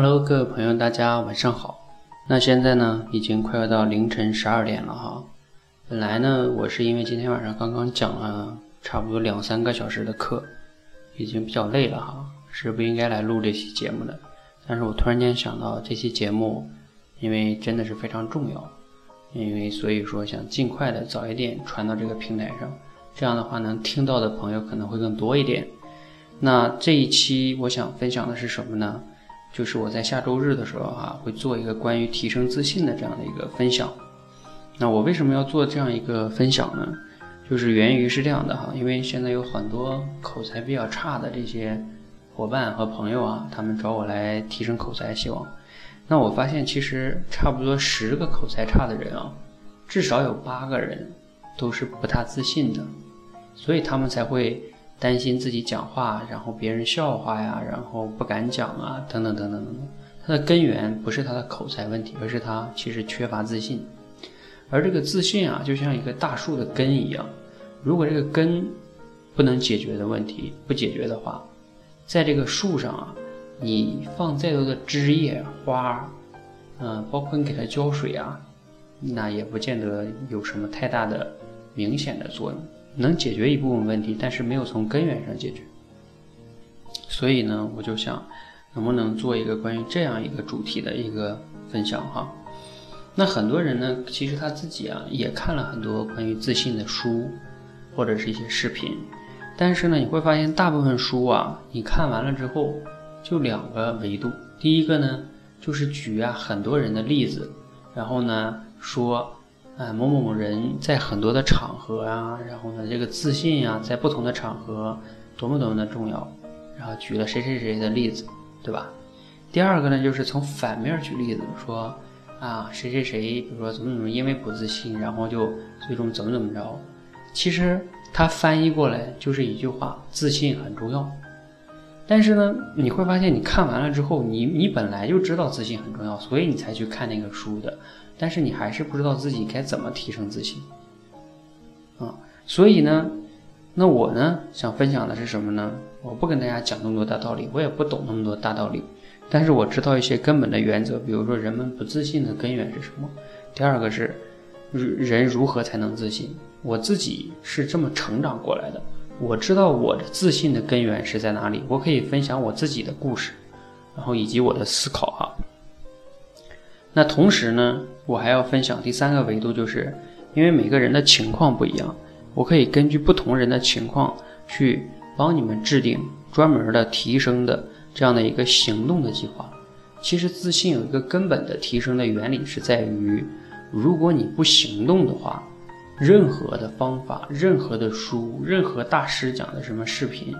Hello，各位朋友，大家晚上好。那现在呢，已经快要到凌晨十二点了哈。本来呢，我是因为今天晚上刚刚讲了差不多两三个小时的课，已经比较累了哈，是不应该来录这期节目的。但是我突然间想到这期节目，因为真的是非常重要，因为所以说想尽快的早一点传到这个平台上，这样的话能听到的朋友可能会更多一点。那这一期我想分享的是什么呢？就是我在下周日的时候哈，会做一个关于提升自信的这样的一个分享。那我为什么要做这样一个分享呢？就是源于是这样的哈，因为现在有很多口才比较差的这些伙伴和朋友啊，他们找我来提升口才，希望。那我发现其实差不多十个口才差的人啊，至少有八个人都是不大自信的，所以他们才会。担心自己讲话，然后别人笑话呀，然后不敢讲啊，等等等等等等。他的根源不是他的口才问题，而是他其实缺乏自信。而这个自信啊，就像一个大树的根一样，如果这个根不能解决的问题不解决的话，在这个树上啊，你放再多的枝叶花，嗯，包括你给它浇水啊，那也不见得有什么太大的明显的作用。能解决一部分问题，但是没有从根源上解决。所以呢，我就想，能不能做一个关于这样一个主题的一个分享哈？那很多人呢，其实他自己啊也看了很多关于自信的书，或者是一些视频，但是呢，你会发现大部分书啊，你看完了之后，就两个维度。第一个呢，就是举啊很多人的例子，然后呢说。啊，某某某人在很多的场合啊，然后呢，这个自信呀，在不同的场合多么多么的重要，然后举了谁谁谁的例子，对吧？第二个呢，就是从反面举例子，说啊，谁谁谁，比如说怎么怎么，因为不自信，然后就最终怎么怎么着。其实他翻译过来就是一句话：自信很重要。但是呢，你会发现，你看完了之后，你你本来就知道自信很重要，所以你才去看那个书的。但是你还是不知道自己该怎么提升自信，啊，所以呢，那我呢想分享的是什么呢？我不跟大家讲那么多大道理，我也不懂那么多大道理，但是我知道一些根本的原则，比如说人们不自信的根源是什么。第二个是人如何才能自信？我自己是这么成长过来的，我知道我的自信的根源是在哪里，我可以分享我自己的故事，然后以及我的思考哈。那同时呢，我还要分享第三个维度，就是因为每个人的情况不一样，我可以根据不同人的情况去帮你们制定专门的提升的这样的一个行动的计划。其实自信有一个根本的提升的原理是在于，如果你不行动的话，任何的方法、任何的书、任何大师讲的什么视频，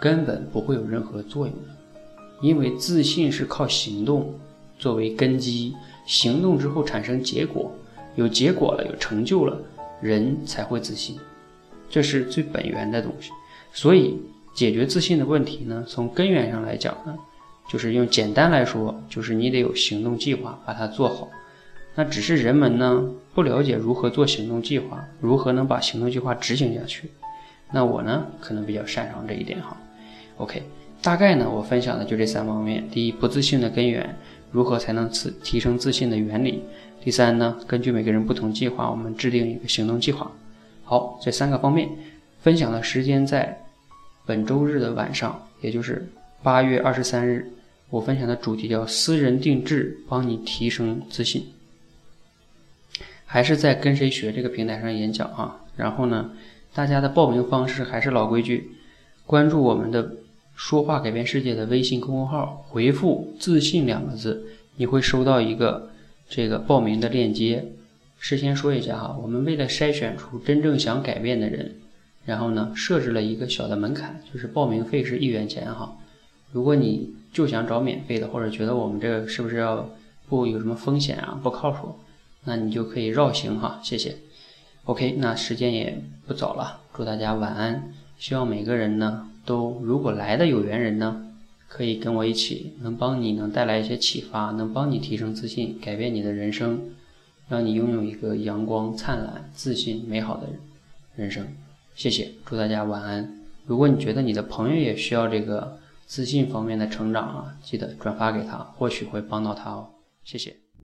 根本不会有任何作用的，因为自信是靠行动作为根基。行动之后产生结果，有结果了，有成就了，人才会自信，这是最本源的东西。所以解决自信的问题呢，从根源上来讲呢，就是用简单来说，就是你得有行动计划，把它做好。那只是人们呢不了解如何做行动计划，如何能把行动计划执行下去。那我呢可能比较擅长这一点哈。OK，大概呢我分享的就这三方面：第一，不自信的根源。如何才能自提升自信的原理？第三呢？根据每个人不同计划，我们制定一个行动计划。好，这三个方面分享的时间在本周日的晚上，也就是八月二十三日。我分享的主题叫“私人定制，帮你提升自信”。还是在跟谁学这个平台上演讲啊？然后呢，大家的报名方式还是老规矩，关注我们的。说话改变世界的微信公众号，回复“自信”两个字，你会收到一个这个报名的链接。事先说一下哈，我们为了筛选出真正想改变的人，然后呢设置了一个小的门槛，就是报名费是一元钱哈。如果你就想找免费的，或者觉得我们这个是不是要不有什么风险啊，不靠谱，那你就可以绕行哈。谢谢。OK，那时间也不早了，祝大家晚安。希望每个人呢。都如果来的有缘人呢，可以跟我一起，能帮你能带来一些启发，能帮你提升自信，改变你的人生，让你拥有一个阳光灿烂、自信美好的人生。谢谢，祝大家晚安。如果你觉得你的朋友也需要这个。自信方面的成长啊，记得转发给他，或许会帮到他哦。谢谢。